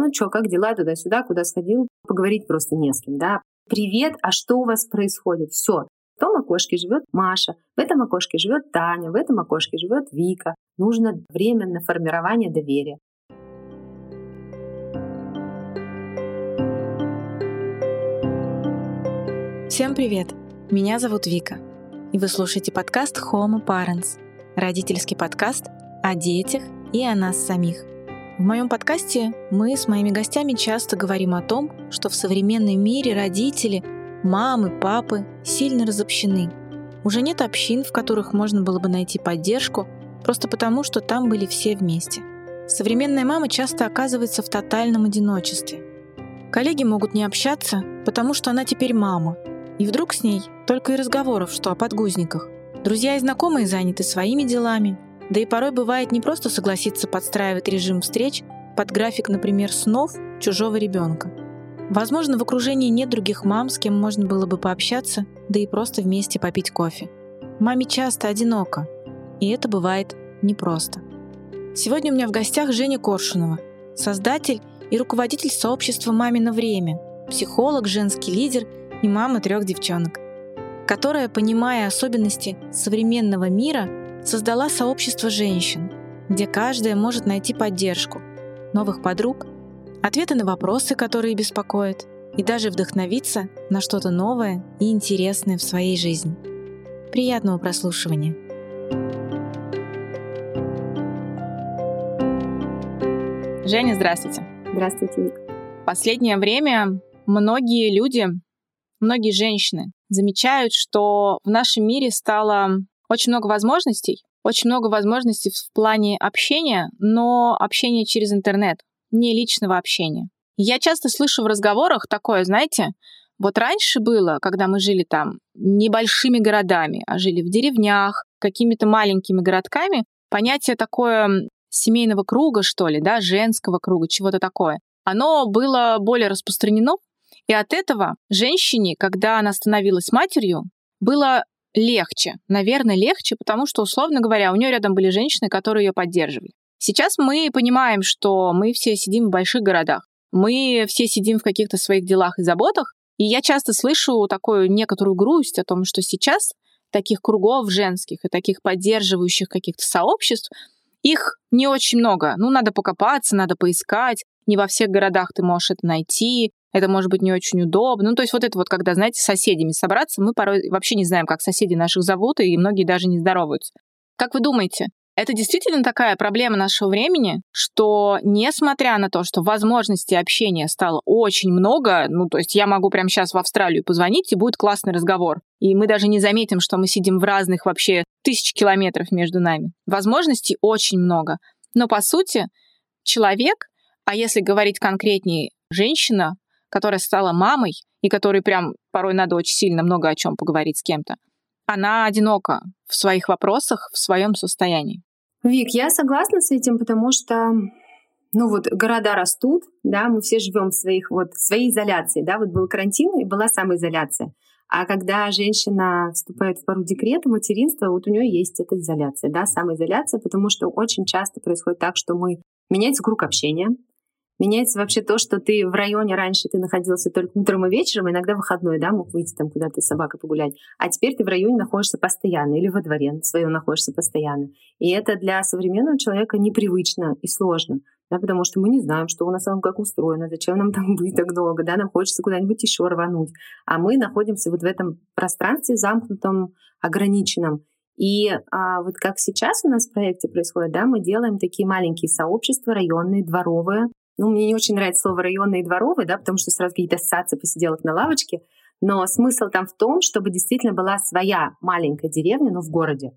Ну что, как дела туда-сюда, куда сходил? Поговорить просто не с кем, да. Привет, а что у вас происходит? Все. В том окошке живет Маша, в этом окошке живет Таня, в этом окошке живет Вика. Нужно время на формирование доверия. Всем привет! Меня зовут Вика, и вы слушаете подкаст Homo Parents, родительский подкаст о детях и о нас самих – в моем подкасте мы с моими гостями часто говорим о том, что в современном мире родители, мамы, папы сильно разобщены. Уже нет общин, в которых можно было бы найти поддержку, просто потому, что там были все вместе. Современная мама часто оказывается в тотальном одиночестве. Коллеги могут не общаться, потому что она теперь мама. И вдруг с ней только и разговоров, что о подгузниках. Друзья и знакомые заняты своими делами, да и порой бывает не просто согласиться подстраивать режим встреч под график, например, снов чужого ребенка. Возможно, в окружении нет других мам, с кем можно было бы пообщаться, да и просто вместе попить кофе. Маме часто одиноко, и это бывает непросто. Сегодня у меня в гостях Женя Коршунова, создатель и руководитель сообщества «Мамино время», психолог, женский лидер и мама трех девчонок, которая, понимая особенности современного мира, создала сообщество женщин, где каждая может найти поддержку, новых подруг, ответы на вопросы, которые беспокоят, и даже вдохновиться на что-то новое и интересное в своей жизни. Приятного прослушивания! Женя, здравствуйте. Здравствуйте, Вик. В последнее время многие люди, многие женщины замечают, что в нашем мире стало очень много возможностей, очень много возможностей в плане общения, но общения через интернет, не личного общения. Я часто слышу в разговорах такое, знаете, вот раньше было, когда мы жили там небольшими городами, а жили в деревнях, какими-то маленькими городками, понятие такое семейного круга, что ли, да, женского круга, чего-то такое, оно было более распространено, и от этого женщине, когда она становилась матерью, было легче. Наверное, легче, потому что, условно говоря, у нее рядом были женщины, которые ее поддерживали. Сейчас мы понимаем, что мы все сидим в больших городах. Мы все сидим в каких-то своих делах и заботах. И я часто слышу такую некоторую грусть о том, что сейчас таких кругов женских и таких поддерживающих каких-то сообществ, их не очень много. Ну, надо покопаться, надо поискать. Не во всех городах ты можешь это найти это может быть не очень удобно. Ну, то есть вот это вот, когда, знаете, с соседями собраться, мы порой вообще не знаем, как соседи наших зовут, и многие даже не здороваются. Как вы думаете, это действительно такая проблема нашего времени, что несмотря на то, что возможностей общения стало очень много, ну, то есть я могу прямо сейчас в Австралию позвонить, и будет классный разговор. И мы даже не заметим, что мы сидим в разных вообще тысяч километров между нами. Возможностей очень много. Но по сути, человек, а если говорить конкретнее, женщина, которая стала мамой и которой прям порой надо очень сильно много о чем поговорить с кем-то, она одинока в своих вопросах, в своем состоянии. Вик, я согласна с этим, потому что ну вот города растут, да, мы все живем в своих вот своей изоляции, да, вот был карантин и была самоизоляция. А когда женщина вступает в пару декрета, материнства, вот у нее есть эта изоляция, да, самоизоляция, потому что очень часто происходит так, что мы меняется круг общения, Меняется вообще то, что ты в районе раньше ты находился только утром и вечером, иногда выходной, да, мог выйти там куда-то с собакой погулять. А теперь ты в районе находишься постоянно или во дворе своем находишься постоянно. И это для современного человека непривычно и сложно. Да, потому что мы не знаем, что у нас там как устроено, зачем нам там быть так долго, да, нам хочется куда-нибудь еще рвануть. А мы находимся вот в этом пространстве замкнутом, ограниченном. И а, вот как сейчас у нас в проекте происходит, да, мы делаем такие маленькие сообщества районные, дворовые, ну, мне не очень нравится слово районные и дворовые, да, потому что сразу какие-то ассоциации посиделок на лавочке. Но смысл там в том, чтобы действительно была своя маленькая деревня, но в городе.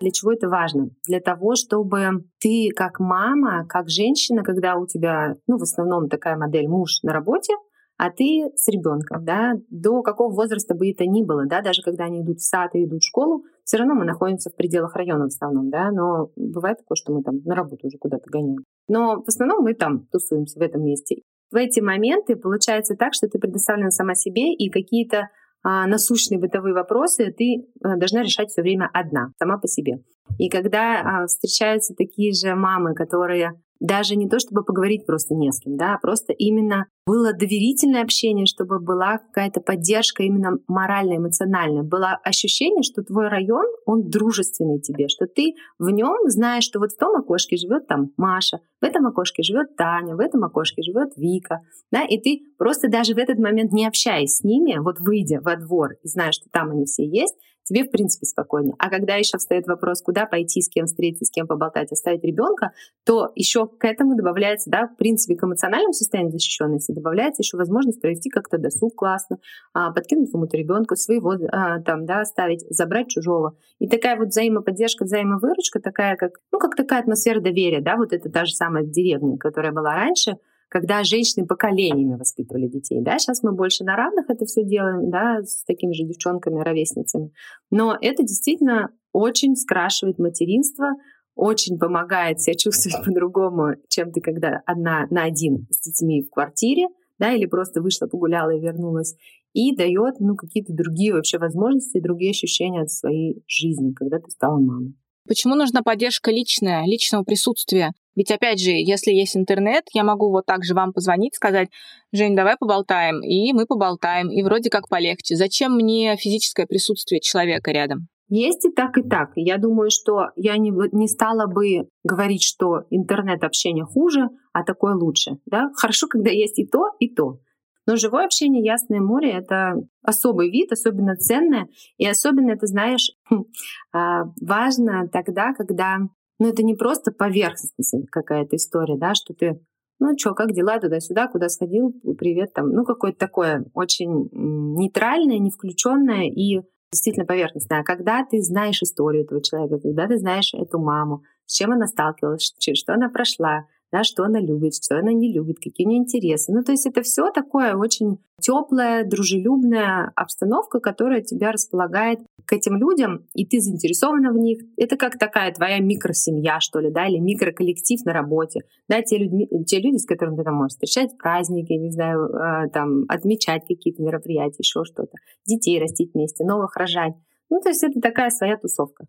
Для чего это важно? Для того, чтобы ты как мама, как женщина, когда у тебя, ну, в основном такая модель муж на работе, а ты с ребенком, да, до какого возраста бы это ни было, да, даже когда они идут в сад и идут в школу, все равно мы находимся в пределах района в основном, да, но бывает такое, что мы там на работу уже куда-то гоняем. Но в основном мы там тусуемся в этом месте. В эти моменты получается так, что ты предоставлена сама себе, и какие-то а, насущные бытовые вопросы ты а, должна решать все время одна, сама по себе. И когда а, встречаются такие же мамы, которые даже не то, чтобы поговорить просто не с кем, да, а просто именно было доверительное общение, чтобы была какая-то поддержка именно моральная, эмоциональная. Было ощущение, что твой район, он дружественный тебе, что ты в нем знаешь, что вот в том окошке живет там Маша, в этом окошке живет Таня, в этом окошке живет Вика, да, и ты просто даже в этот момент не общаясь с ними, вот выйдя во двор и зная, что там они все есть, тебе, в принципе, спокойнее. А когда еще встает вопрос, куда пойти, с кем встретиться, с кем поболтать, оставить ребенка, то еще к этому добавляется, да, в принципе, к эмоциональному состоянию защищенности добавляется еще возможность провести как-то досуг классно, а, подкинуть кому-то ребенка своего, а, там, да, оставить, забрать чужого. И такая вот взаимоподдержка, взаимовыручка, такая как, ну, как такая атмосфера доверия, да, вот это та же самая деревня, которая была раньше, когда женщины поколениями воспитывали детей. Да? Сейчас мы больше на равных это все делаем, да, с такими же девчонками, ровесницами. Но это действительно очень скрашивает материнство, очень помогает себя чувствовать по-другому, чем ты когда одна на один с детьми в квартире, да, или просто вышла, погуляла и вернулась, и дает ну, какие-то другие вообще возможности, другие ощущения от своей жизни, когда ты стала мамой. Почему нужна поддержка личная, личного присутствия? Ведь, опять же, если есть интернет, я могу вот так же вам позвонить, сказать, Жень, давай поболтаем, и мы поболтаем, и вроде как полегче. Зачем мне физическое присутствие человека рядом? Есть и так, и так. Я думаю, что я не, не стала бы говорить, что интернет-общение хуже, а такое лучше. Да? Хорошо, когда есть и то, и то. Но живое общение, ясное море — это особый вид, особенно ценное. И особенно это, знаешь, а, важно тогда, когда ну, это не просто поверхностная какая-то история, да, что ты ну что, как дела? Туда-сюда, куда сходил, привет там, ну какое-то такое очень нейтральное, не включенное и действительно поверхностное. А когда ты знаешь историю этого человека, когда ты знаешь эту маму, с чем она сталкивалась, что она прошла, да, что она любит, что она не любит, какие у нее интересы. Ну, то есть это все такое очень теплая, дружелюбная обстановка, которая тебя располагает к этим людям, и ты заинтересована в них. Это как такая твоя микросемья, что ли, да, или микроколлектив на работе. Да, те, людьми, те люди, с которыми ты там можешь встречать праздники, не знаю, а, там, отмечать какие-то мероприятия, еще что-то, детей растить вместе, новых рожать. Ну, то есть это такая своя тусовка.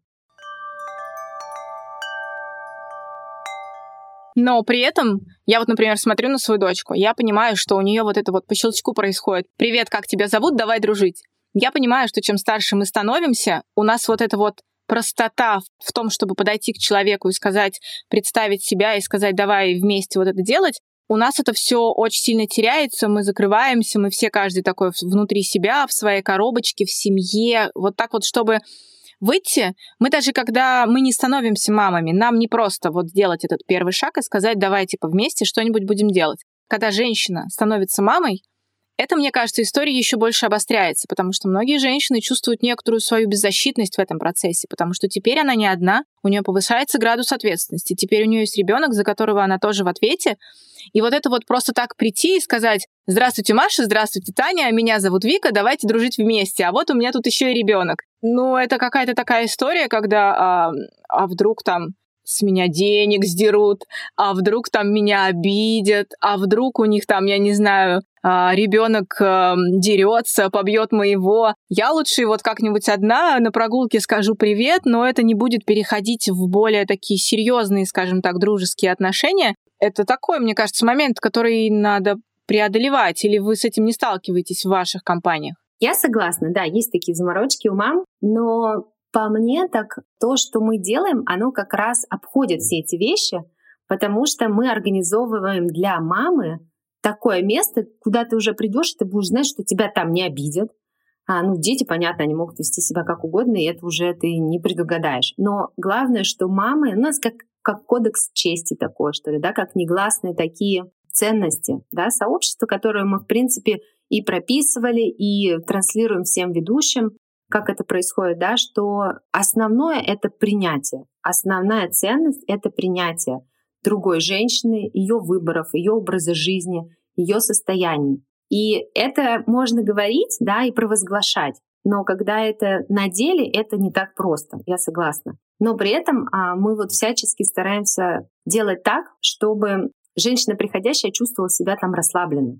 Но при этом я вот, например, смотрю на свою дочку, я понимаю, что у нее вот это вот по щелчку происходит. «Привет, как тебя зовут? Давай дружить». Я понимаю, что чем старше мы становимся, у нас вот это вот простота в том, чтобы подойти к человеку и сказать, представить себя и сказать, давай вместе вот это делать, у нас это все очень сильно теряется, мы закрываемся, мы все каждый такой внутри себя, в своей коробочке, в семье, вот так вот, чтобы выйти, мы даже когда мы не становимся мамами, нам не просто вот сделать этот первый шаг и сказать, давай типа вместе что-нибудь будем делать. Когда женщина становится мамой, это, мне кажется, история еще больше обостряется, потому что многие женщины чувствуют некоторую свою беззащитность в этом процессе, потому что теперь она не одна, у нее повышается градус ответственности, теперь у нее есть ребенок, за которого она тоже в ответе. И вот это вот просто так прийти и сказать, здравствуйте, Маша, здравствуйте, Таня, меня зовут Вика, давайте дружить вместе, а вот у меня тут еще и ребенок. Ну, это какая-то такая история, когда, а, а вдруг там с меня денег сдерут, а вдруг там меня обидят, а вдруг у них там, я не знаю, а, ребенок эм, дерется, побьет моего. Я лучше вот как-нибудь одна на прогулке скажу привет, но это не будет переходить в более такие серьезные, скажем так, дружеские отношения. Это такой, мне кажется, момент, который надо преодолевать, или вы с этим не сталкиваетесь в ваших компаниях? Я согласна, да, есть такие заморочки у мам, но по мне, так то, что мы делаем, оно как раз обходит все эти вещи, потому что мы организовываем для мамы такое место, куда ты уже придешь, и ты будешь знать, что тебя там не обидят. А, ну, дети, понятно, они могут вести себя как угодно, и это уже ты не предугадаешь. Но главное, что мамы, у нас как, как кодекс чести такой, что ли, да, как негласные такие ценности, да, сообщество, которое мы, в принципе, и прописывали, и транслируем всем ведущим, как это происходит, да, что основное — это принятие. Основная ценность — это принятие другой женщины, ее выборов, ее образа жизни, ее состояний. И это можно говорить, да, и провозглашать. Но когда это на деле, это не так просто, я согласна. Но при этом а, мы вот всячески стараемся делать так, чтобы женщина приходящая чувствовала себя там расслабленно,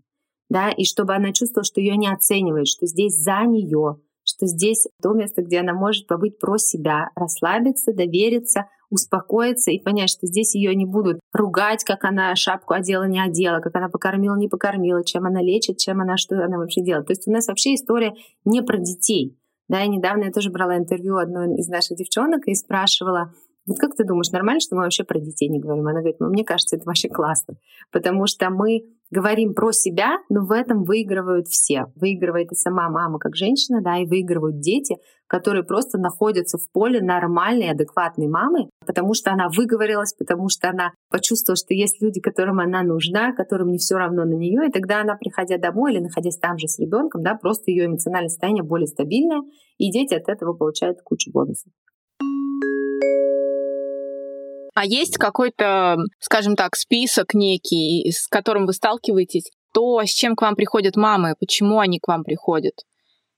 да, и чтобы она чувствовала, что ее не оценивают, что здесь за нее, что здесь то место, где она может побыть про себя, расслабиться, довериться, успокоиться и понять, что здесь ее не будут ругать, как она шапку одела, не одела, как она покормила, не покормила, чем она лечит, чем она, что она вообще делает. То есть у нас вообще история не про детей. Да, и недавно я тоже брала интервью одной из наших девчонок и спрашивала, вот как ты думаешь, нормально, что мы вообще про детей не говорим? Она говорит, ну, мне кажется, это вообще классно, потому что мы говорим про себя, но в этом выигрывают все. Выигрывает и сама мама как женщина, да, и выигрывают дети, которые просто находятся в поле нормальной, адекватной мамы, потому что она выговорилась, потому что она почувствовала, что есть люди, которым она нужна, которым не все равно на нее, и тогда она, приходя домой или находясь там же с ребенком, да, просто ее эмоциональное состояние более стабильное, и дети от этого получают кучу бонусов. А есть какой-то, скажем так, список некий, с которым вы сталкиваетесь? То, с чем к вам приходят мамы, почему они к вам приходят?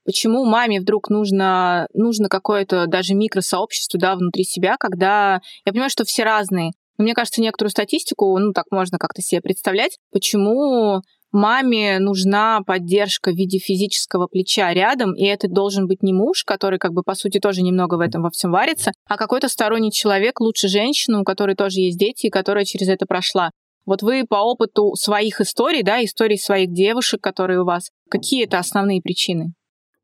Почему маме вдруг нужно, нужно какое-то даже микросообщество да, внутри себя, когда я понимаю, что все разные. Но мне кажется, некоторую статистику, ну так можно как-то себе представлять, почему маме нужна поддержка в виде физического плеча рядом, и это должен быть не муж, который, как бы, по сути, тоже немного в этом во всем варится, а какой-то сторонний человек, лучше женщина, у которой тоже есть дети, и которая через это прошла. Вот вы по опыту своих историй, да, историй своих девушек, которые у вас, какие это основные причины?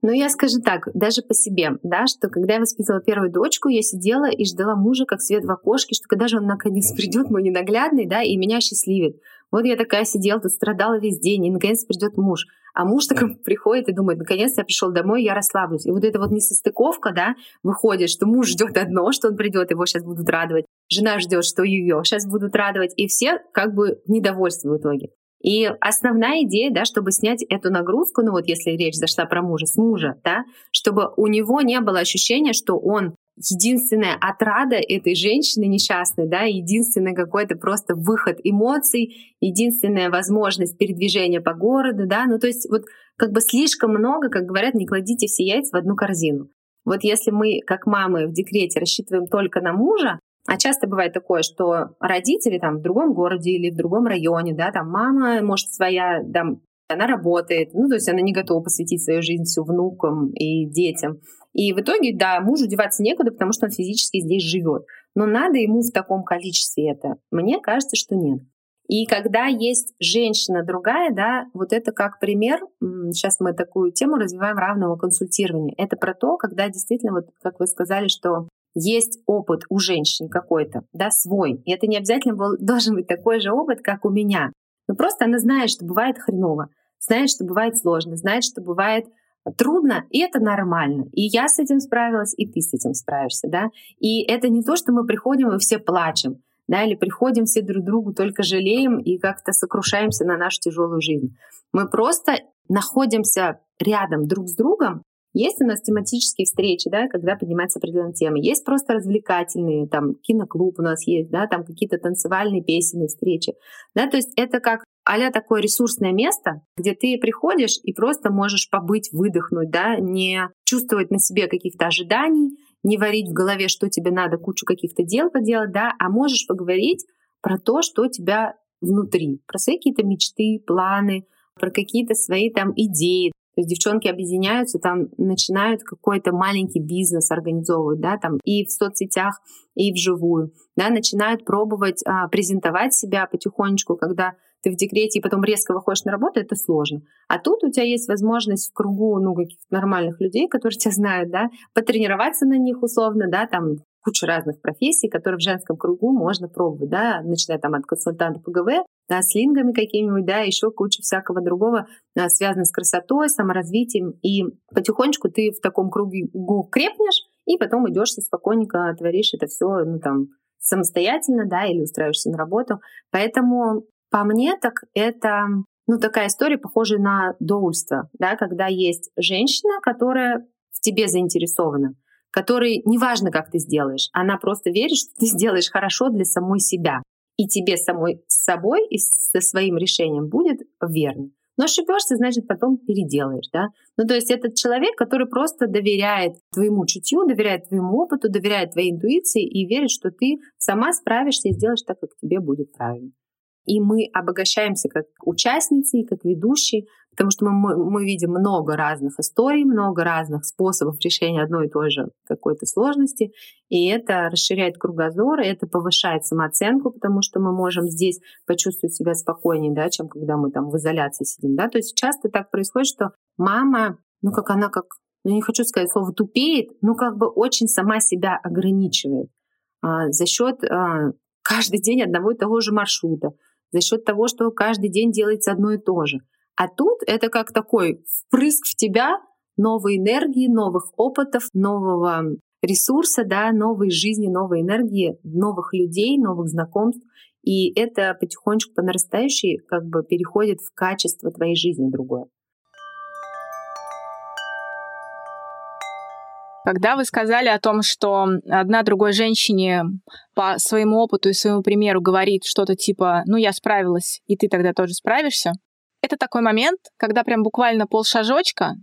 Ну, я скажу так, даже по себе, да, что когда я воспитывала первую дочку, я сидела и ждала мужа как свет в окошке, что когда же он наконец придет, мой ненаглядный, да, и меня счастливит. Вот я такая сидела, тут страдала весь день, и наконец придет муж. А муж так приходит и думает, наконец я пришел домой, я расслаблюсь. И вот эта вот несостыковка, да, выходит, что муж ждет одно, что он придет, его сейчас будут радовать. Жена ждет, что ее сейчас будут радовать. И все как бы в недовольстве в итоге. И основная идея, да, чтобы снять эту нагрузку, ну вот если речь зашла про мужа, с мужа, да, чтобы у него не было ощущения, что он единственная отрада этой женщины несчастной, да, единственный какой-то просто выход эмоций, единственная возможность передвижения по городу, да, ну то есть вот как бы слишком много, как говорят, не кладите все яйца в одну корзину. Вот если мы, как мамы в декрете, рассчитываем только на мужа, а часто бывает такое, что родители там в другом городе или в другом районе, да, там мама, может, своя, там, она работает, ну, то есть она не готова посвятить свою жизнь всю внукам и детям. И в итоге, да, мужу деваться некуда, потому что он физически здесь живет. Но надо ему в таком количестве это? Мне кажется, что нет. И когда есть женщина другая, да, вот это как пример, сейчас мы такую тему развиваем равного консультирования. Это про то, когда действительно, вот как вы сказали, что есть опыт у женщин какой-то, да, свой. И это не обязательно был, должен быть такой же опыт, как у меня. Но просто она знает, что бывает хреново, знает, что бывает сложно, знает, что бывает трудно, и это нормально. И я с этим справилась, и ты с этим справишься, да. И это не то, что мы приходим и все плачем, да, или приходим все друг другу только жалеем и как-то сокрушаемся на нашу тяжелую жизнь. Мы просто находимся рядом друг с другом есть у нас тематические встречи, да, когда поднимаются определенные темы. Есть просто развлекательные, там, киноклуб у нас есть, да, там какие-то танцевальные песенные встречи. Да, то есть это как а такое ресурсное место, где ты приходишь и просто можешь побыть, выдохнуть, да, не чувствовать на себе каких-то ожиданий, не варить в голове, что тебе надо, кучу каких-то дел поделать, да, а можешь поговорить про то, что у тебя внутри, про свои какие-то мечты, планы, про какие-то свои там идеи, то есть девчонки объединяются, там начинают какой-то маленький бизнес организовывать, да, там и в соцсетях, и вживую, да, начинают пробовать а, презентовать себя потихонечку, когда ты в декрете и потом резко выходишь на работу, это сложно. А тут у тебя есть возможность в кругу, ну, каких-то нормальных людей, которые тебя знают, да, потренироваться на них условно, да, там куча разных профессий, которые в женском кругу можно пробовать, да, начиная там от консультанта ПГВ, да, с лингами какими-нибудь, да, еще куча всякого другого, да, связано с красотой, саморазвитием, и потихонечку ты в таком кругу крепнешь, и потом идешь и спокойненько творишь это все, ну, там, самостоятельно, да, или устраиваешься на работу. Поэтому по мне так это ну, такая история, похожая на доульство, да, когда есть женщина, которая в тебе заинтересована который неважно, как ты сделаешь, она просто верит, что ты сделаешь хорошо для самой себя. И тебе самой с собой и со своим решением будет верно. Но ошибешься, значит, потом переделаешь, да? Ну, то есть этот человек, который просто доверяет твоему чутью, доверяет твоему опыту, доверяет твоей интуиции и верит, что ты сама справишься и сделаешь так, как тебе будет правильно. и мы обогащаемся как участницы и как ведущие, потому что мы, мы, видим много разных историй, много разных способов решения одной и той же какой-то сложности, и это расширяет кругозор, и это повышает самооценку, потому что мы можем здесь почувствовать себя спокойнее, да, чем когда мы там в изоляции сидим. Да? То есть часто так происходит, что мама, ну как она как, ну не хочу сказать слово тупеет, но как бы очень сама себя ограничивает а, за счет а, каждый день одного и того же маршрута, за счет того, что каждый день делается одно и то же. А тут это как такой впрыск в тебя новой энергии, новых опытов, нового ресурса, да, новой жизни, новой энергии, новых людей, новых знакомств. И это потихонечку по нарастающей как бы переходит в качество твоей жизни другое. Когда вы сказали о том, что одна другой женщине по своему опыту и своему примеру говорит что-то типа «ну, я справилась, и ты тогда тоже справишься», это такой момент, когда прям буквально полшажочка,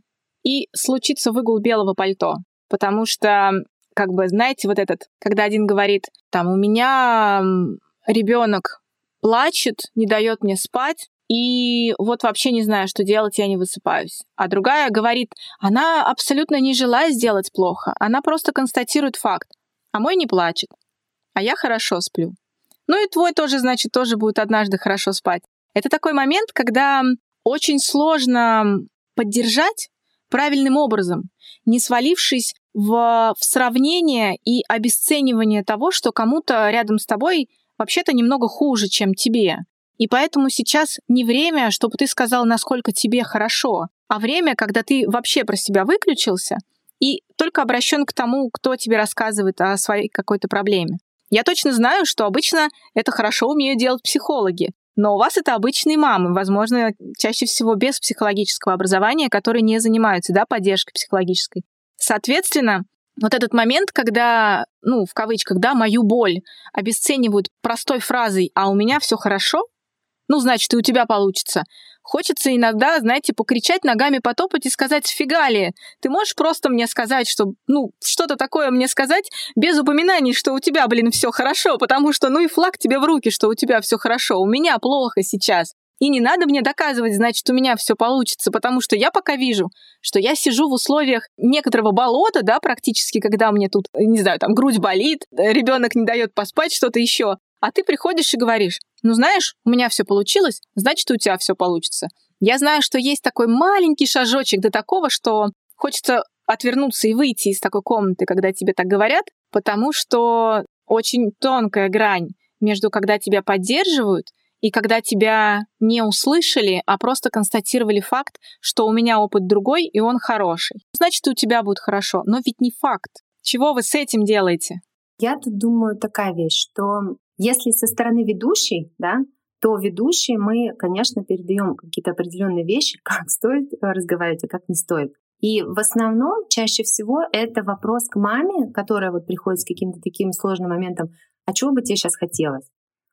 и случится выгул белого пальто. Потому что, как бы, знаете, вот этот, когда один говорит, там, у меня ребенок плачет, не дает мне спать, и вот вообще не знаю, что делать, я не высыпаюсь. А другая говорит, она абсолютно не желает сделать плохо, она просто констатирует факт. А мой не плачет, а я хорошо сплю. Ну и твой тоже, значит, тоже будет однажды хорошо спать. Это такой момент, когда очень сложно поддержать правильным образом, не свалившись в, в сравнение и обесценивание того, что кому-то рядом с тобой вообще-то немного хуже, чем тебе. И поэтому сейчас не время, чтобы ты сказал, насколько тебе хорошо, а время, когда ты вообще про себя выключился и только обращен к тому, кто тебе рассказывает о своей какой-то проблеме. Я точно знаю, что обычно это хорошо умеют делать психологи, но у вас это обычные мамы, возможно, чаще всего без психологического образования, которые не занимаются да, поддержкой психологической. Соответственно, вот этот момент, когда, ну, в кавычках, да, мою боль обесценивают простой фразой «а у меня все хорошо», ну, значит, и у тебя получится. Хочется иногда, знаете, покричать ногами, потопать и сказать «фига ли?». Ты можешь просто мне сказать, что, ну, что-то такое мне сказать без упоминаний, что у тебя, блин, все хорошо, потому что, ну и флаг тебе в руки, что у тебя все хорошо, у меня плохо сейчас. И не надо мне доказывать, значит, у меня все получится, потому что я пока вижу, что я сижу в условиях некоторого болота, да, практически, когда мне тут, не знаю, там грудь болит, ребенок не дает поспать, что-то еще. А ты приходишь и говоришь, ну знаешь, у меня все получилось, значит, у тебя все получится. Я знаю, что есть такой маленький шажочек до такого, что хочется отвернуться и выйти из такой комнаты, когда тебе так говорят, потому что очень тонкая грань между когда тебя поддерживают и когда тебя не услышали, а просто констатировали факт, что у меня опыт другой, и он хороший. Значит, у тебя будет хорошо. Но ведь не факт. Чего вы с этим делаете? Я тут думаю такая вещь, что если со стороны ведущей, да, то ведущей мы, конечно, передаем какие-то определенные вещи, как стоит разговаривать, а как не стоит. И в основном чаще всего это вопрос к маме, которая вот приходит с каким-то таким сложным моментом, а чего бы тебе сейчас хотелось?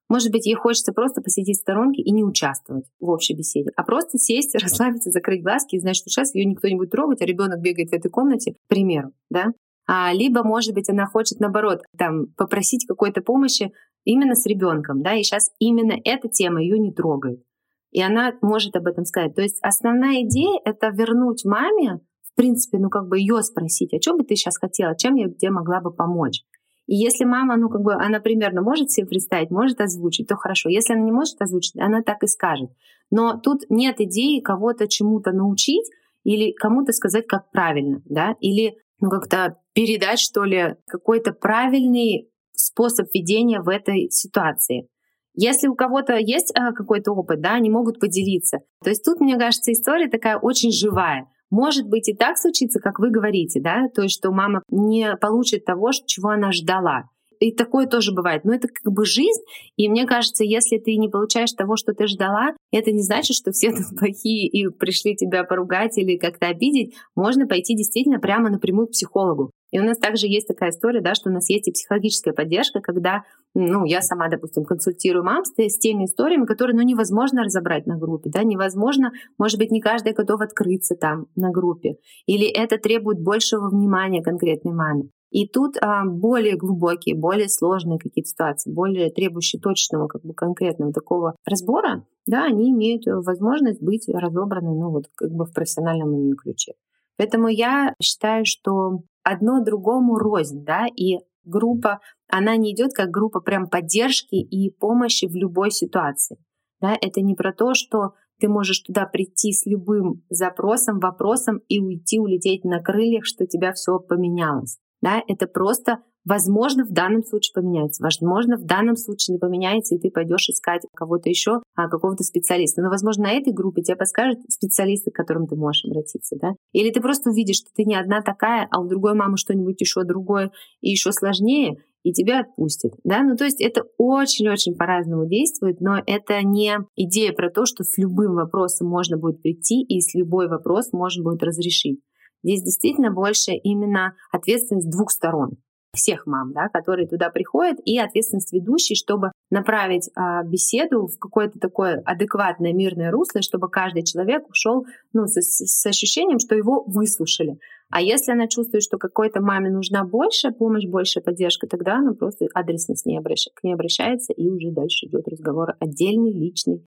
Может быть, ей хочется просто посидеть в сторонке и не участвовать в общей беседе, а просто сесть, расслабиться, закрыть глазки и знать, что сейчас ее никто не будет трогать, а ребенок бегает в этой комнате, к примеру, да? А, либо, может быть, она хочет, наоборот, там, попросить какой-то помощи именно с ребенком, да, и сейчас именно эта тема ее не трогает. И она может об этом сказать. То есть основная идея — это вернуть маме, в принципе, ну как бы ее спросить, а что бы ты сейчас хотела, чем я тебе могла бы помочь? И если мама, ну как бы, она примерно может себе представить, может озвучить, то хорошо. Если она не может озвучить, она так и скажет. Но тут нет идеи кого-то чему-то научить или кому-то сказать, как правильно, да, или ну, как-то передать, что ли, какой-то правильный способ ведения в этой ситуации. Если у кого-то есть а, какой-то опыт, да, они могут поделиться. То есть тут, мне кажется, история такая очень живая. Может быть и так случится, как вы говорите, да, то есть что мама не получит того, чего она ждала. И такое тоже бывает. Но это как бы жизнь. И мне кажется, если ты не получаешь того, что ты ждала, это не значит, что все тут плохие и пришли тебя поругать или как-то обидеть. Можно пойти действительно прямо напрямую к психологу. И у нас также есть такая история, да, что у нас есть и психологическая поддержка, когда, ну, я сама, допустим, консультирую мам с, теми историями, которые, ну, невозможно разобрать на группе, да, невозможно, может быть, не каждая готова открыться там на группе, или это требует большего внимания конкретной маме. И тут а, более глубокие, более сложные какие-то ситуации, более требующие точного, как бы конкретного такого разбора, да, они имеют возможность быть разобраны, ну вот как бы в профессиональном ключе. Поэтому я считаю, что одно другому рознь, да, и группа, она не идет как группа прям поддержки и помощи в любой ситуации. Да, это не про то, что ты можешь туда прийти с любым запросом, вопросом и уйти, улететь на крыльях, что у тебя все поменялось. Да, это просто Возможно, в данном случае поменяется, возможно, в данном случае не поменяется, и ты пойдешь искать кого-то еще, а, какого-то специалиста. Но, возможно, на этой группе тебе подскажут специалисты, к которым ты можешь обратиться, да? Или ты просто увидишь, что ты не одна такая, а у другой мамы что-нибудь еще другое и еще сложнее, и тебя отпустит. Да? Ну, то есть это очень-очень по-разному действует, но это не идея про то, что с любым вопросом можно будет прийти и с любой вопрос можно будет разрешить. Здесь действительно больше именно ответственность двух сторон всех мам, да, которые туда приходят, и ответственность ведущей, чтобы направить а, беседу в какое-то такое адекватное мирное русло, чтобы каждый человек ушел ну, с, с ощущением, что его выслушали. А если она чувствует, что какой-то маме нужна больше помощь, больше поддержка, тогда она просто адресно с ней обращ... к ней обращается, и уже дальше идет разговор отдельный, личный.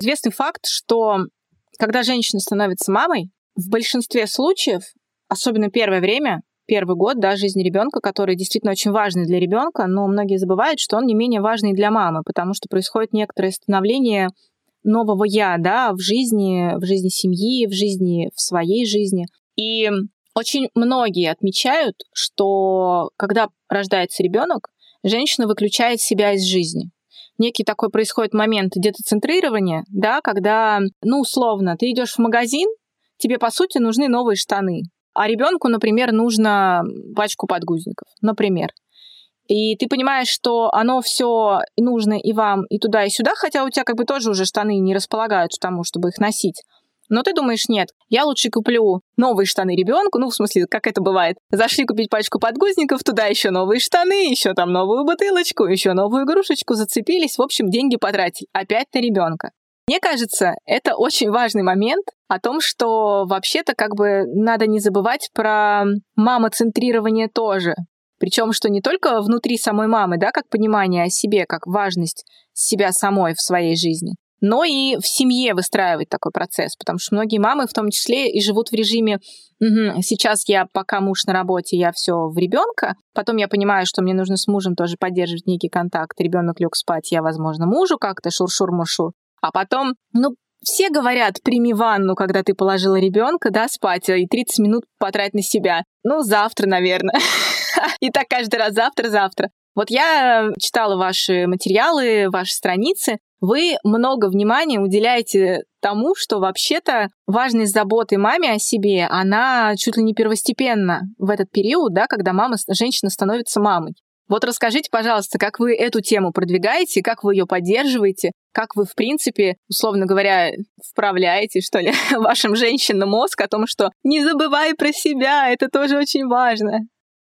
Известный факт, что когда женщина становится мамой, в большинстве случаев особенно первое время, первый год да, жизни ребенка, который действительно очень важный для ребенка, но многие забывают, что он не менее важный для мамы, потому что происходит некоторое становление нового я, да, в жизни, в жизни семьи, в жизни, в своей жизни. И очень многие отмечают, что когда рождается ребенок, женщина выключает себя из жизни. Некий такой происходит момент децентрирования, да, когда, ну, условно, ты идешь в магазин, тебе, по сути, нужны новые штаны. А ребенку, например, нужно пачку подгузников, например. И ты понимаешь, что оно все нужно и вам, и туда, и сюда, хотя у тебя как бы тоже уже штаны не располагают к тому, чтобы их носить. Но ты думаешь, нет, я лучше куплю новые штаны ребенку, ну, в смысле, как это бывает. Зашли купить пачку подгузников, туда еще новые штаны, еще там новую бутылочку, еще новую игрушечку, зацепились, в общем, деньги потратили. Опять на ребенка. Мне кажется, это очень важный момент о том, что вообще-то как бы надо не забывать про мамоцентрирование тоже. Причем, что не только внутри самой мамы, да, как понимание о себе, как важность себя самой в своей жизни, но и в семье выстраивать такой процесс, потому что многие мамы в том числе и живут в режиме угу, сейчас я, пока муж на работе, я все в ребенка, потом я понимаю, что мне нужно с мужем тоже поддерживать некий контакт, ребенок лег спать, я, возможно, мужу как-то шур-шур-муршур, а потом, ну, все говорят, прими ванну, когда ты положила ребенка, да, спать, и 30 минут потратить на себя. Ну, завтра, наверное. И так каждый раз завтра-завтра. Вот я читала ваши материалы, ваши страницы. Вы много внимания уделяете тому, что вообще-то важность заботы маме о себе, она чуть ли не первостепенна в этот период, да, когда мама, женщина становится мамой. Вот расскажите, пожалуйста, как вы эту тему продвигаете, как вы ее поддерживаете, как вы, в принципе, условно говоря, вправляете, что ли, вашим женщинам мозг о том, что не забывай про себя, это тоже очень важно.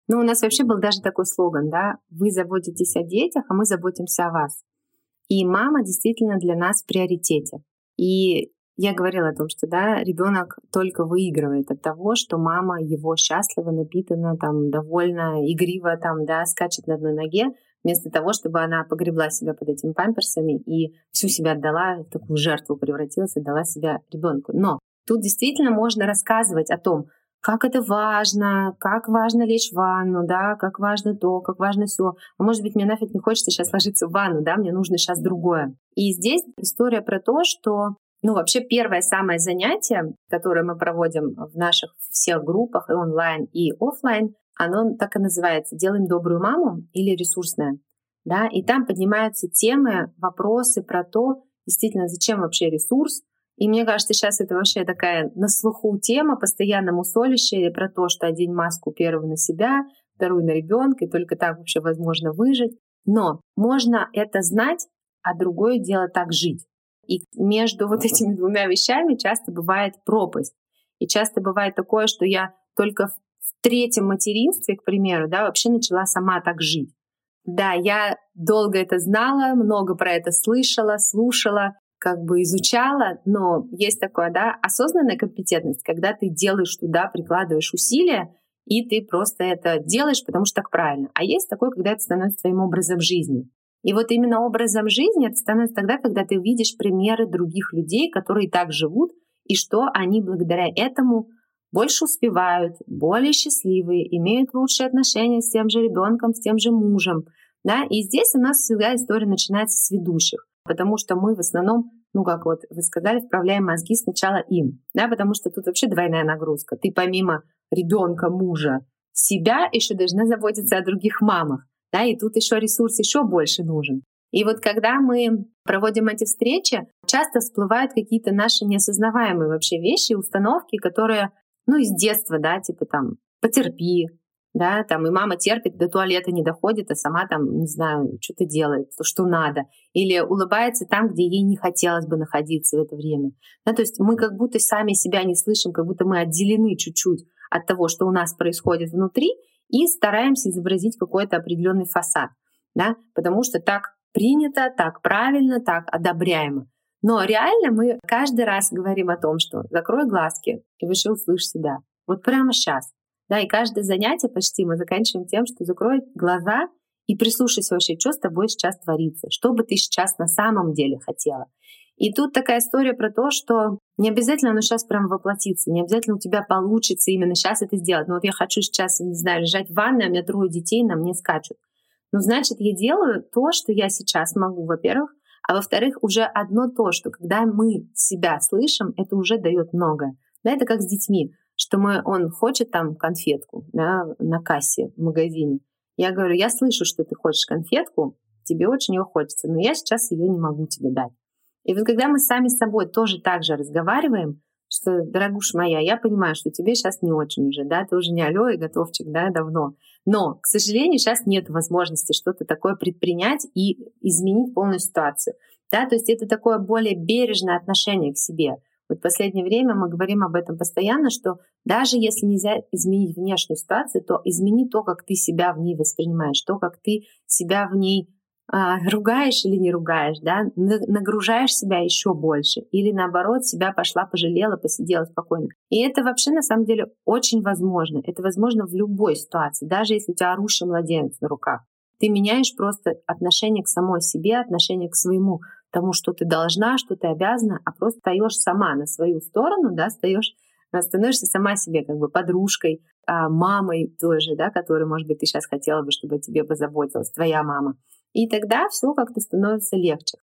Ну, у нас вообще был даже такой слоган, да, вы заботитесь о детях, а мы заботимся о вас. И мама действительно для нас в приоритете. И я говорила о том, что да, ребенок только выигрывает от того, что мама его счастлива, напитана, там, довольна, игриво там, да, скачет на одной ноге, вместо того, чтобы она погребла себя под этими памперсами и всю себя отдала, в такую жертву превратилась, отдала себя ребенку. Но тут действительно можно рассказывать о том, как это важно, как важно лечь в ванну, да, как важно то, как важно все. А может быть, мне нафиг не хочется сейчас ложиться в ванну, да, мне нужно сейчас другое. И здесь история про то, что ну, вообще первое самое занятие, которое мы проводим в наших всех группах и онлайн, и офлайн, оно так и называется «Делаем добрую маму» или «Ресурсная». Да? И там поднимаются темы, вопросы про то, действительно, зачем вообще ресурс. И мне кажется, сейчас это вообще такая на слуху тема, постоянно мусолящая про то, что одень маску первую на себя, вторую на ребенка, и только так вообще возможно выжить. Но можно это знать, а другое дело так жить. И между вот этими двумя вещами часто бывает пропасть. И часто бывает такое, что я только в третьем материнстве, к примеру, да, вообще начала сама так жить. Да, я долго это знала, много про это слышала, слушала, как бы изучала, но есть такое, да, осознанная компетентность, когда ты делаешь туда, прикладываешь усилия, и ты просто это делаешь, потому что так правильно. А есть такое, когда это становится твоим образом жизни. И вот именно образом жизни это становится тогда, когда ты видишь примеры других людей, которые так живут, и что они благодаря этому больше успевают, более счастливые, имеют лучшие отношения с тем же ребенком, с тем же мужем. Да? И здесь у нас всегда история начинается с ведущих, потому что мы в основном, ну как вот вы сказали, вправляем мозги сначала им, да, потому что тут вообще двойная нагрузка. Ты помимо ребенка, мужа, себя еще должна заботиться о других мамах, да, и тут еще ресурс еще больше нужен. И вот когда мы проводим эти встречи, часто всплывают какие-то наши неосознаваемые вообще вещи, установки, которые, ну, из детства, да, типа там, потерпи, да, там и мама терпит, до туалета не доходит, а сама там, не знаю, что-то делает, то, что надо. Или улыбается там, где ей не хотелось бы находиться в это время. Да, то есть мы как будто сами себя не слышим, как будто мы отделены чуть-чуть от того, что у нас происходит внутри, и стараемся изобразить какой-то определенный фасад, да, потому что так принято, так правильно, так одобряемо. Но реально мы каждый раз говорим о том, что закрой глазки и вышел услышь себя. Вот прямо сейчас. Да, и каждое занятие почти мы заканчиваем тем, что закрой глаза и прислушайся вообще, что с тобой сейчас творится, что бы ты сейчас на самом деле хотела. И тут такая история про то, что не обязательно оно сейчас прям воплотится, не обязательно у тебя получится именно сейчас это сделать. Но вот я хочу сейчас, не знаю, лежать в ванной, а у меня трое детей на мне скачут. Ну, значит, я делаю то, что я сейчас могу, во-первых, а во-вторых, уже одно то, что когда мы себя слышим, это уже дает многое. Да, это как с детьми что мы, он хочет там конфетку да, на кассе в магазине. Я говорю, я слышу, что ты хочешь конфетку, тебе очень ее хочется, но я сейчас ее не могу тебе дать. И вот когда мы сами с собой тоже так же разговариваем, что, дорогуша моя, я понимаю, что тебе сейчас не очень уже, да, ты уже не алё и готовчик, да, давно. Но, к сожалению, сейчас нет возможности что-то такое предпринять и изменить полную ситуацию. Да, то есть это такое более бережное отношение к себе. Вот в последнее время мы говорим об этом постоянно, что даже если нельзя изменить внешнюю ситуацию, то измени то, как ты себя в ней воспринимаешь, то, как ты себя в ней ругаешь или не ругаешь, да, нагружаешь себя еще больше, или наоборот себя пошла, пожалела, посидела спокойно. И это вообще на самом деле очень возможно. Это возможно в любой ситуации, даже если у тебя орущий младенец на руках. Ты меняешь просто отношение к самой себе, отношение к своему тому, что ты должна, что ты обязана, а просто встаешь сама на свою сторону, да, встаешь, становишься сама себе как бы подружкой, а, мамой тоже, да, которой, может быть, ты сейчас хотела бы, чтобы тебе позаботилась, твоя мама. И тогда все как-то становится легче.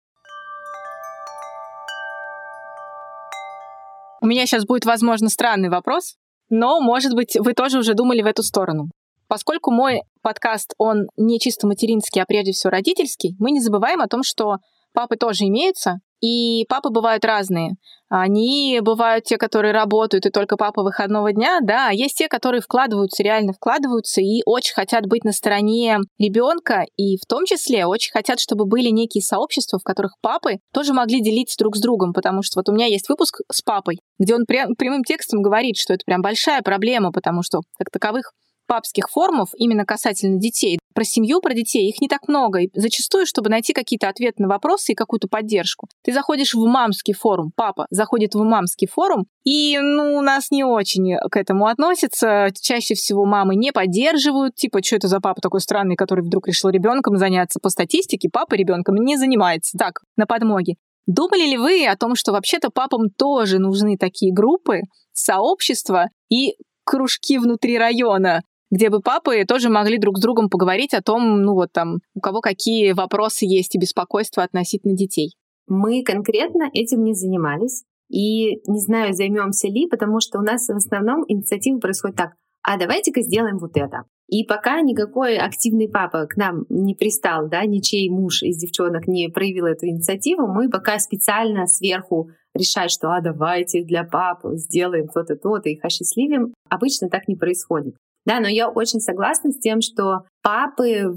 У меня сейчас будет, возможно, странный вопрос, но, может быть, вы тоже уже думали в эту сторону. Поскольку мой подкаст, он не чисто материнский, а прежде всего родительский, мы не забываем о том, что папы тоже имеются, и папы бывают разные. Они бывают те, которые работают, и только папа выходного дня, да, а есть те, которые вкладываются, реально вкладываются и очень хотят быть на стороне ребенка, и в том числе очень хотят, чтобы были некие сообщества, в которых папы тоже могли делиться друг с другом, потому что вот у меня есть выпуск с папой, где он прям, прямым текстом говорит, что это прям большая проблема, потому что как таковых папских форумов именно касательно детей. Про семью, про детей их не так много. И зачастую, чтобы найти какие-то ответы на вопросы и какую-то поддержку, ты заходишь в мамский форум. Папа заходит в мамский форум, и ну, у нас не очень к этому относятся. Чаще всего мамы не поддерживают. Типа, что это за папа такой странный, который вдруг решил ребенком заняться по статистике? Папа ребенком не занимается. Так, на подмоге. Думали ли вы о том, что вообще-то папам тоже нужны такие группы, сообщества и кружки внутри района, где бы папы тоже могли друг с другом поговорить о том, ну вот там, у кого какие вопросы есть и беспокойства относительно детей. Мы конкретно этим не занимались. И не знаю, займемся ли, потому что у нас в основном инициатива происходит так. А давайте-ка сделаем вот это. И пока никакой активный папа к нам не пристал, да, ничей муж из девчонок не проявил эту инициативу, мы пока специально сверху решать, что а давайте для папы сделаем то-то, то-то, их осчастливим, обычно так не происходит. Да, но я очень согласна с тем, что папы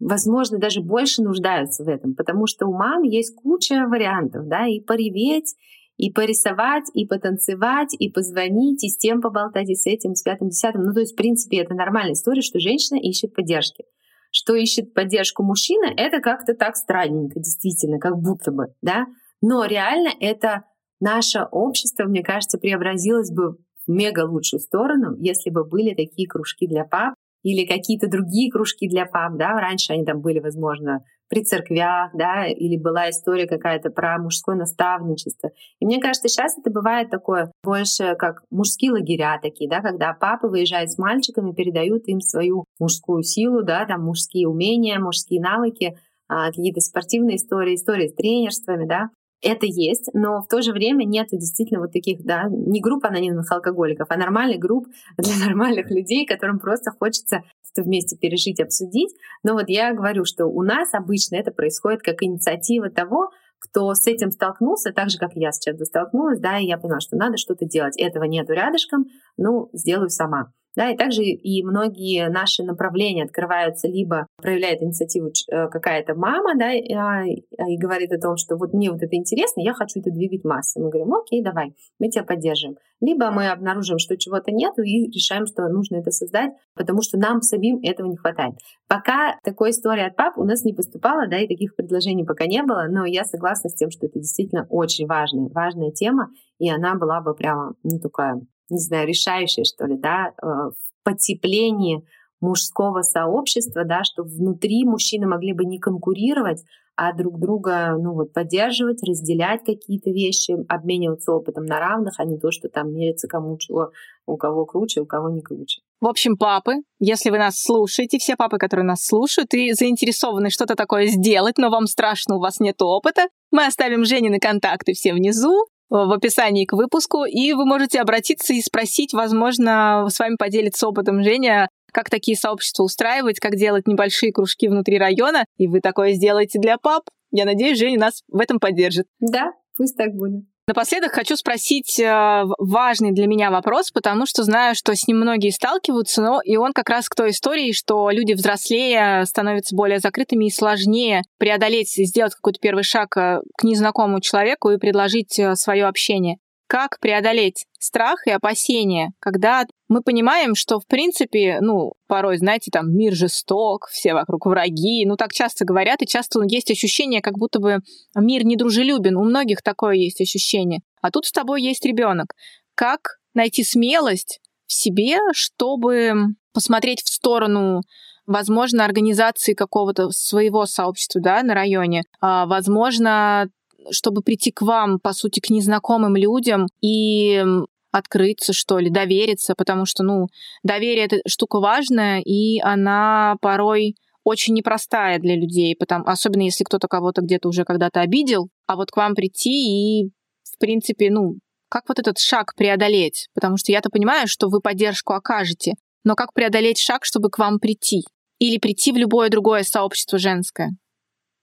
возможно, даже больше нуждаются в этом, потому что у мам есть куча вариантов, да, и пореветь, и порисовать, и потанцевать, и позвонить, и с тем поболтать, и с этим, с пятым, десятым. Ну, то есть, в принципе, это нормальная история, что женщина ищет поддержки. Что ищет поддержку мужчина, это как-то так странненько, действительно, как будто бы, да. Но реально это наше общество, мне кажется, преобразилось бы мега лучшую сторону, если бы были такие кружки для пап или какие-то другие кружки для пап, да, раньше они там были, возможно, при церквях, да, или была история какая-то про мужское наставничество. И мне кажется, сейчас это бывает такое больше как мужские лагеря такие, да, когда папы выезжают с мальчиками, передают им свою мужскую силу, да, там мужские умения, мужские навыки, а, какие-то спортивные истории, истории с тренерствами, да, это есть, но в то же время нет действительно вот таких, да, не групп анонимных алкоголиков, а нормальных групп для нормальных людей, которым просто хочется что вместе пережить, обсудить. Но вот я говорю, что у нас обычно это происходит как инициатива того, кто с этим столкнулся, так же, как я сейчас столкнулась, да, и я поняла, что надо что-то делать. Этого нету рядышком, ну, сделаю сама. Да, и также и многие наши направления открываются, либо проявляет инициативу э, какая-то мама, да, и, а, и говорит о том, что вот мне вот это интересно, я хочу это двигать массой. Мы говорим, окей, давай, мы тебя поддержим. Либо мы обнаружим, что чего-то нету и решаем, что нужно это создать, потому что нам самим этого не хватает. Пока такой истории от пап у нас не поступало, да, и таких предложений пока не было, но я согласна с тем, что это действительно очень важная, важная тема, и она была бы прямо, ну, такая не знаю, решающее, что ли, да, э, в потеплении мужского сообщества, да, что внутри мужчины могли бы не конкурировать, а друг друга ну, вот, поддерживать, разделять какие-то вещи, обмениваться опытом на равных, а не то, что там мерится кому чего, у кого круче, у кого не круче. В общем, папы, если вы нас слушаете, все папы, которые нас слушают и заинтересованы что-то такое сделать, но вам страшно, у вас нет опыта, мы оставим Женины контакты все внизу в описании к выпуску, и вы можете обратиться и спросить, возможно, с вами поделится опытом Женя, как такие сообщества устраивать, как делать небольшие кружки внутри района, и вы такое сделаете для пап. Я надеюсь, Женя нас в этом поддержит. Да, пусть так будет. Напоследок хочу спросить э, важный для меня вопрос, потому что знаю, что с ним многие сталкиваются, но и он как раз к той истории, что люди взрослее становятся более закрытыми и сложнее преодолеть, сделать какой-то первый шаг э, к незнакомому человеку и предложить э, свое общение. Как преодолеть страх и опасения, когда мы понимаем, что, в принципе, ну, порой, знаете, там, мир жесток, все вокруг враги, ну, так часто говорят, и часто есть ощущение, как будто бы мир недружелюбен, у многих такое есть ощущение. А тут с тобой есть ребенок. Как найти смелость в себе, чтобы посмотреть в сторону возможно, организации какого-то своего сообщества да, на районе, а, возможно, чтобы прийти к вам, по сути, к незнакомым людям и открыться, что ли, довериться, потому что, ну, доверие — это штука важная, и она порой очень непростая для людей, потому, особенно если кто-то кого-то где-то уже когда-то обидел, а вот к вам прийти и, в принципе, ну, как вот этот шаг преодолеть? Потому что я-то понимаю, что вы поддержку окажете, но как преодолеть шаг, чтобы к вам прийти? Или прийти в любое другое сообщество женское?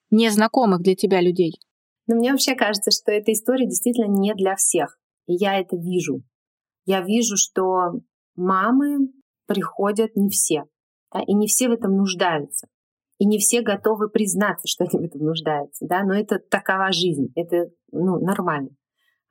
Незнакомых для тебя людей. Но мне вообще кажется, что эта история действительно не для всех. И я это вижу. Я вижу, что мамы приходят не все. Да, и не все в этом нуждаются. И не все готовы признаться, что они в этом нуждаются. Да? Но это такова жизнь. Это ну, нормально.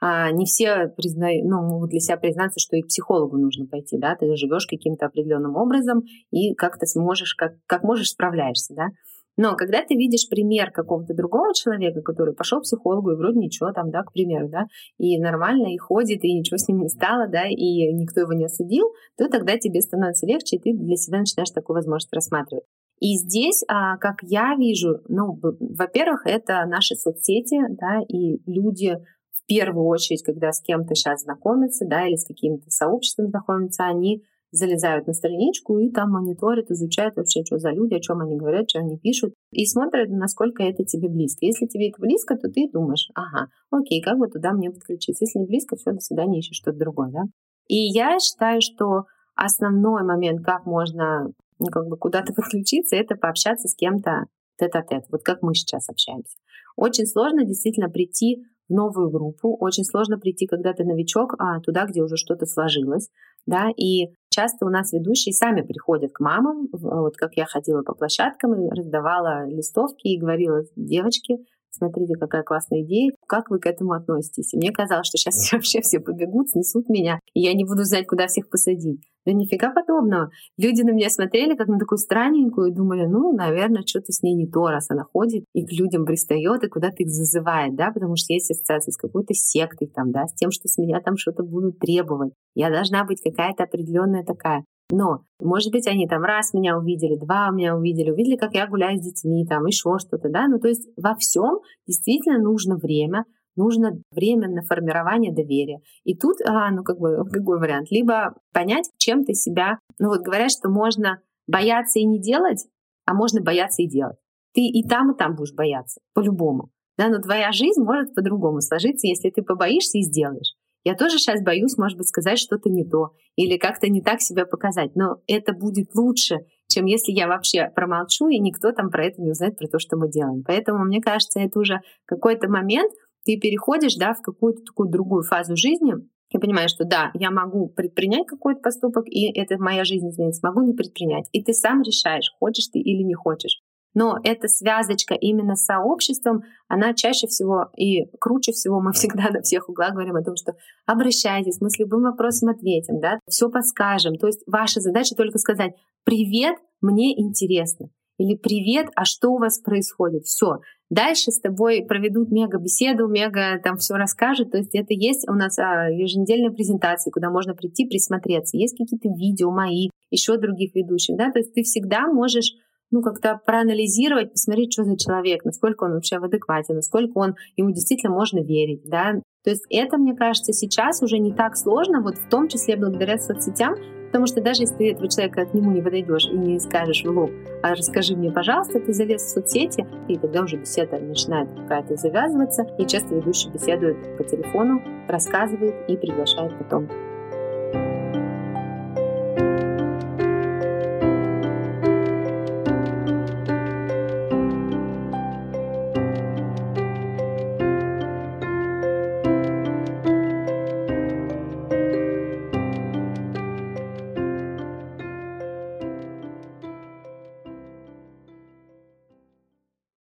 А не все признают, ну, могут для себя признаться, что и к психологу нужно пойти. Да? Ты живешь каким-то определенным образом и как-то сможешь, как, как можешь, справляешься. Да? Но когда ты видишь пример какого-то другого человека, который пошел к психологу и вроде ничего там, да, к примеру, да, и нормально, и ходит, и ничего с ним не стало, да, и никто его не осудил, то тогда тебе становится легче, и ты для себя начинаешь такую возможность рассматривать. И здесь, а, как я вижу, ну, во-первых, это наши соцсети, да, и люди в первую очередь, когда с кем-то сейчас знакомятся, да, или с каким-то сообществом знакомятся, они залезают на страничку и там мониторят, изучают вообще, что за люди, о чем они говорят, что они пишут, и смотрят, насколько это тебе близко. Если тебе это близко, то ты думаешь, ага, окей, как бы туда мне подключиться. Если не близко, все, до свидания, ищешь что-то другое, да. И я считаю, что основной момент, как можно ну, как бы куда-то подключиться, это пообщаться с кем-то тет-а-тет, вот как мы сейчас общаемся. Очень сложно действительно прийти в новую группу, очень сложно прийти, когда ты новичок, а туда, где уже что-то сложилось, да, и часто у нас ведущие сами приходят к мамам, вот как я ходила по площадкам и раздавала листовки и говорила, девочки, смотрите, какая классная идея, как вы к этому относитесь? И мне казалось, что сейчас вообще все побегут, снесут меня, и я не буду знать, куда всех посадить. Да нифига подобного. Люди на меня смотрели как на такую странненькую и думали, ну, наверное, что-то с ней не то, раз она ходит и к людям пристает и куда-то их зазывает, да, потому что есть ассоциация с какой-то сектой там, да, с тем, что с меня там что-то будут требовать. Я должна быть какая-то определенная такая. Но, может быть, они там раз меня увидели, два меня увидели, увидели, как я гуляю с детьми, там еще что-то, да. Ну, то есть во всем действительно нужно время, нужно время на формирование доверия. И тут, а, ну, как бы, какой вариант? Либо понять, чем ты себя... Ну, вот говорят, что можно бояться и не делать, а можно бояться и делать. Ты и там, и там будешь бояться, по-любому. Да, но твоя жизнь может по-другому сложиться, если ты побоишься и сделаешь. Я тоже сейчас боюсь, может быть, сказать что-то не то или как-то не так себя показать, но это будет лучше, чем если я вообще промолчу, и никто там про это не узнает, про то, что мы делаем. Поэтому, мне кажется, это уже какой-то момент, ты переходишь да, в какую-то такую другую фазу жизни, и понимаешь, что да, я могу предпринять какой-то поступок, и это моя жизнь изменится, могу не предпринять. И ты сам решаешь, хочешь ты или не хочешь. Но эта связочка именно с сообществом, она чаще всего и круче всего мы всегда на всех углах говорим о том, что обращайтесь, мы с любым вопросом ответим, да, все подскажем. То есть ваша задача только сказать «Привет, мне интересно» или «Привет, а что у вас происходит?» Все. Дальше с тобой проведут мега беседу, мега там все расскажут. То есть это есть у нас а, еженедельные презентации, куда можно прийти, присмотреться. Есть какие-то видео мои, еще других ведущих, да, то есть ты всегда можешь ну, как-то проанализировать, посмотреть, что за человек, насколько он вообще в адеквате, насколько он, ему действительно можно верить, да. То есть это, мне кажется, сейчас уже не так сложно, вот в том числе благодаря соцсетям, потому что даже если ты этого человека к нему не подойдешь и не скажешь в лоб, а расскажи мне, пожалуйста, ты залез в соцсети, и тогда уже беседа начинает какая-то завязываться, и часто ведущий беседует по телефону, рассказывает и приглашает потом